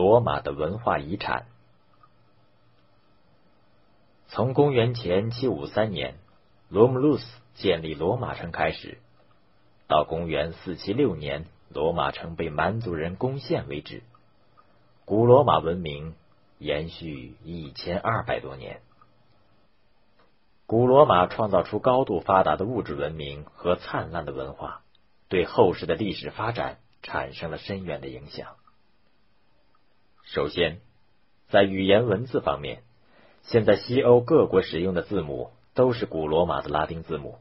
罗马的文化遗产。从公元前七五三年罗姆路斯建立罗马城开始，到公元四七六年罗马城被蛮族人攻陷为止，古罗马文明延续一千二百多年。古罗马创造出高度发达的物质文明和灿烂的文化，对后世的历史发展产生了深远的影响。首先，在语言文字方面，现在西欧各国使用的字母都是古罗马的拉丁字母。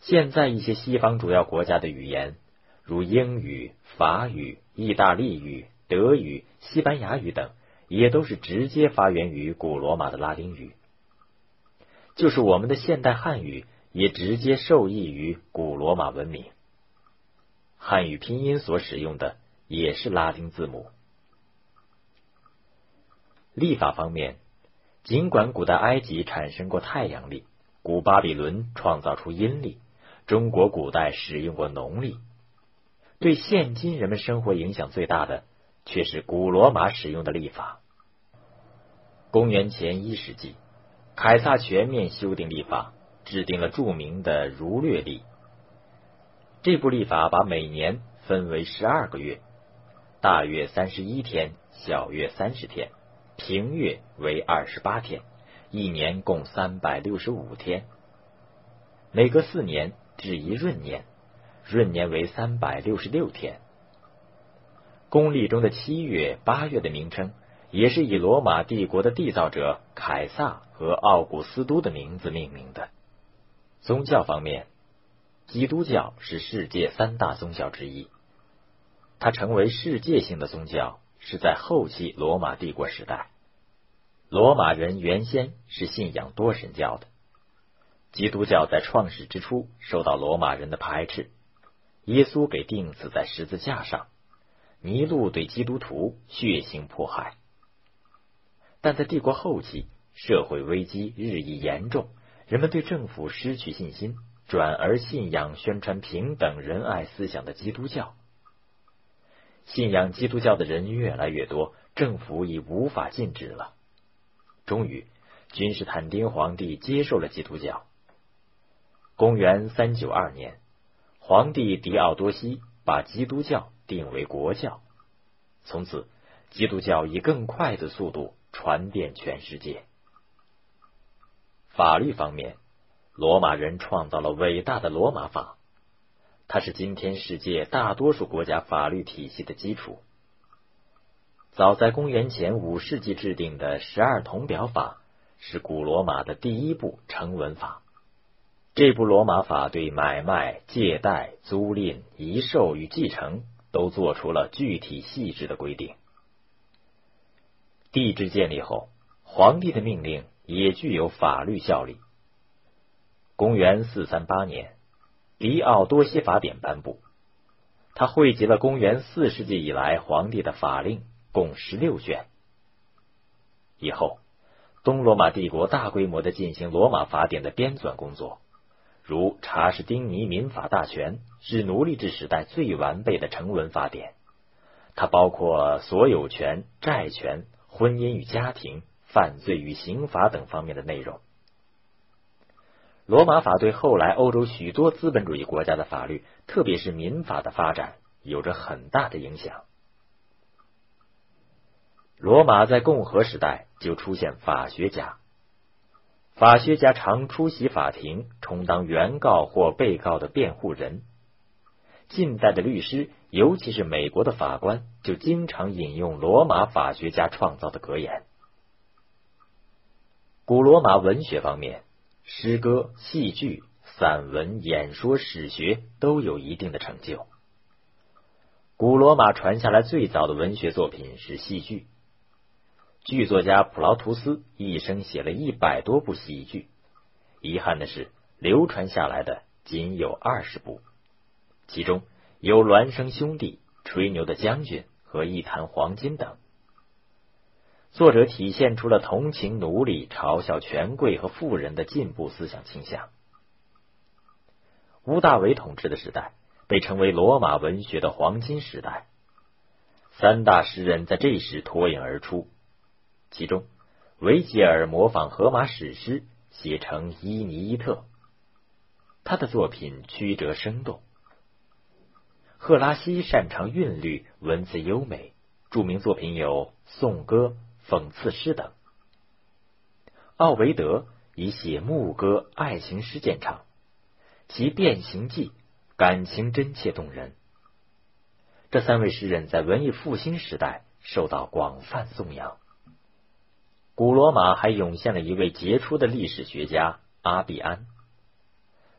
现在一些西方主要国家的语言，如英语、法语、意大利语、德语、西班牙语等，也都是直接发源于古罗马的拉丁语。就是我们的现代汉语，也直接受益于古罗马文明。汉语拼音所使用的也是拉丁字母。历法方面，尽管古代埃及产生过太阳历，古巴比伦创造出阴历，中国古代使用过农历，对现今人们生活影响最大的却是古罗马使用的历法。公元前一世纪，凯撒全面修订历法，制定了著名的儒略历。这部历法把每年分为十二个月，大约三十一天，小约三十天。平月为二十八天，一年共三百六十五天。每隔四年至一闰年，闰年为三百六十六天。公历中的七月、八月的名称，也是以罗马帝国的缔造者凯撒和奥古斯都的名字命名的。宗教方面，基督教是世界三大宗教之一，它成为世界性的宗教。是在后期罗马帝国时代，罗马人原先是信仰多神教的。基督教在创始之初受到罗马人的排斥，耶稣给钉死在十字架上，尼禄对基督徒血腥迫害。但在帝国后期，社会危机日益严重，人们对政府失去信心，转而信仰宣传平等仁爱思想的基督教。信仰基督教的人越来越多，政府已无法禁止了。终于，君士坦丁皇帝接受了基督教。公元三九二年，皇帝狄奥多西把基督教定为国教，从此，基督教以更快的速度传遍全世界。法律方面，罗马人创造了伟大的罗马法。它是今天世界大多数国家法律体系的基础。早在公元前五世纪制定的十二铜表法是古罗马的第一部成文法。这部罗马法对买卖、借贷、租赁、遗售与继承都做出了具体细致的规定。帝制建立后，皇帝的命令也具有法律效力。公元四三八年。狄奥多西法典颁布，它汇集了公元四世纪以来皇帝的法令，共十六卷。以后，东罗马帝国大规模的进行罗马法典的编纂工作，如查士丁尼民法大全是奴隶制时代最完备的成文法典，它包括所有权、债权、婚姻与家庭、犯罪与刑罚等方面的内容。罗马法对后来欧洲许多资本主义国家的法律，特别是民法的发展有着很大的影响。罗马在共和时代就出现法学家，法学家常出席法庭，充当原告或被告的辩护人。近代的律师，尤其是美国的法官，就经常引用罗马法学家创造的格言。古罗马文学方面。诗歌、戏剧、散文、演说、史学都有一定的成就。古罗马传下来最早的文学作品是戏剧，剧作家普劳图斯一生写了一百多部喜剧，遗憾的是，流传下来的仅有二十部，其中有《孪生兄弟》《吹牛的将军》和《一坛黄金》等。作者体现出了同情奴隶、嘲笑权贵和富人的进步思想倾向。屋大维统治的时代被称为罗马文学的黄金时代。三大诗人在这时脱颖而出，其中维吉尔模仿荷马史诗写成《伊尼伊特》，他的作品曲折生动；赫拉西擅长韵律，文字优美，著名作品有颂歌、讽刺诗等；奥维德以写牧歌、爱情诗见长，其《变形记》感情真切动人。这三位诗人在文艺复兴时代受到广泛颂扬。古罗马还涌现了一位杰出的历史学家阿比安，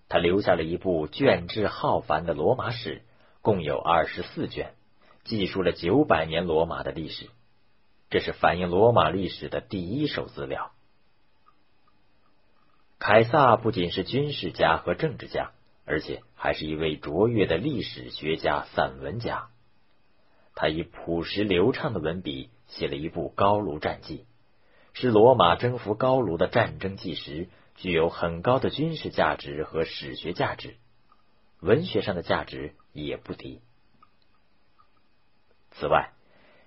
他留下了一部卷帙浩繁的罗马史，共有二十四卷，记述了九百年罗马的历史。这是反映罗马历史的第一手资料。凯撒不仅是军事家和政治家，而且还是一位卓越的历史学家、散文家。他以朴实流畅的文笔写了一部高卢战记，是罗马征服高卢的战争纪实，具有很高的军事价值和史学价值，文学上的价值也不低。此外，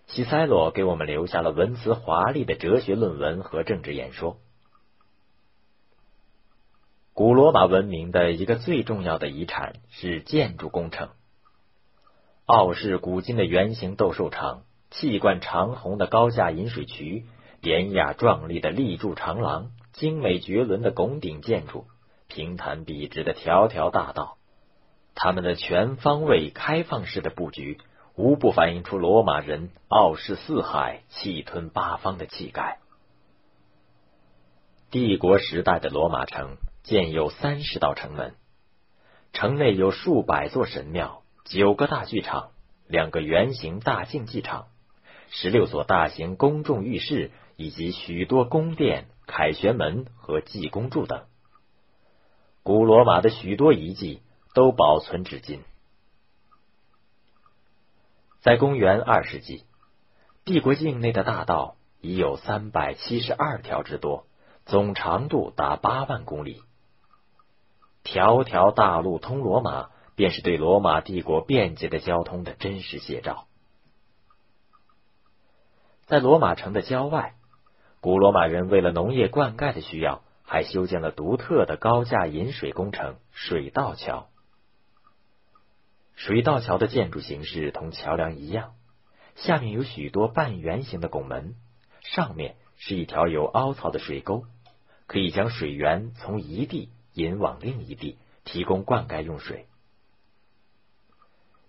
西塞罗给我们留下了文辞华丽的哲学论文和政治演说。古罗马文明的一个最重要的遗产是建筑工程。傲视古今的圆形斗兽场，气贯长虹的高架引水渠，典雅壮丽的立柱长廊，精美绝伦的拱顶建筑，平坦笔直的条条大道，他们的全方位开放式的布局，无不反映出罗马人傲视四海、气吞八方的气概。帝国时代的罗马城建有三十道城门，城内有数百座神庙。九个大剧场，两个圆形大竞技场，十六所大型公众浴室，以及许多宫殿、凯旋门和济公柱等。古罗马的许多遗迹都保存至今。在公元二世纪，帝国境内的大道已有三百七十二条之多，总长度达八万公里。条条大路通罗马。便是对罗马帝国便捷的交通的真实写照。在罗马城的郊外，古罗马人为了农业灌溉的需要，还修建了独特的高架引水工程——水道桥。水道桥的建筑形式同桥梁一样，下面有许多半圆形的拱门，上面是一条有凹槽的水沟，可以将水源从一地引往另一地，提供灌溉用水。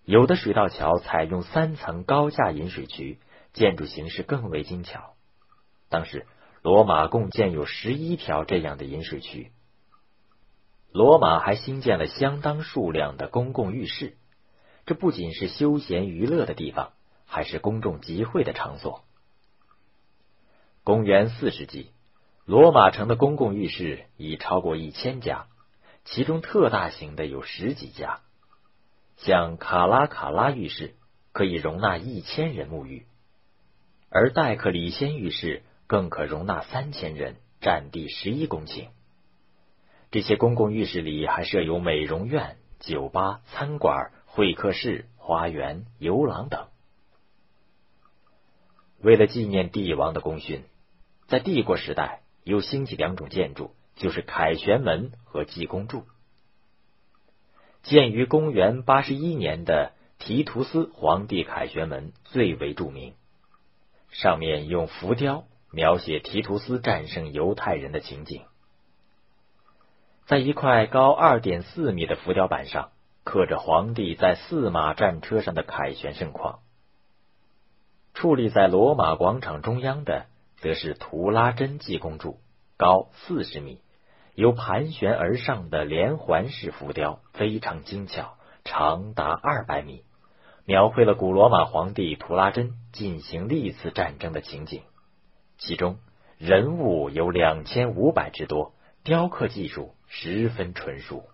有的水道桥采用三层高架引水渠，建筑形式更为精巧。当时，罗马共建有十一条这样的引水渠。罗马还新建了相当数量的公共浴室，这不仅是休闲娱乐的地方，还是公众集会的场所。公元四世纪，罗马城的公共浴室已超过一千家，其中特大型的有十几家。像卡拉卡拉浴室可以容纳一千人沐浴，而戴克里先浴室更可容纳三千人，占地十一公顷。这些公共浴室里还设有美容院、酒吧、餐馆、会客室、花园、游廊等。为了纪念帝王的功勋，在帝国时代又兴起两种建筑，就是凯旋门和济公柱。建于公元八十一年的提图斯皇帝凯旋门最为著名，上面用浮雕描写提图斯战胜犹太人的情景。在一块高二点四米的浮雕板上，刻着皇帝在四马战车上的凯旋盛况。矗立在罗马广场中央的，则是图拉真济公柱，高四十米。由盘旋而上的连环式浮雕非常精巧，长达二百米，描绘了古罗马皇帝图拉真进行历次战争的情景。其中人物有两千五百之多，雕刻技术十分纯熟。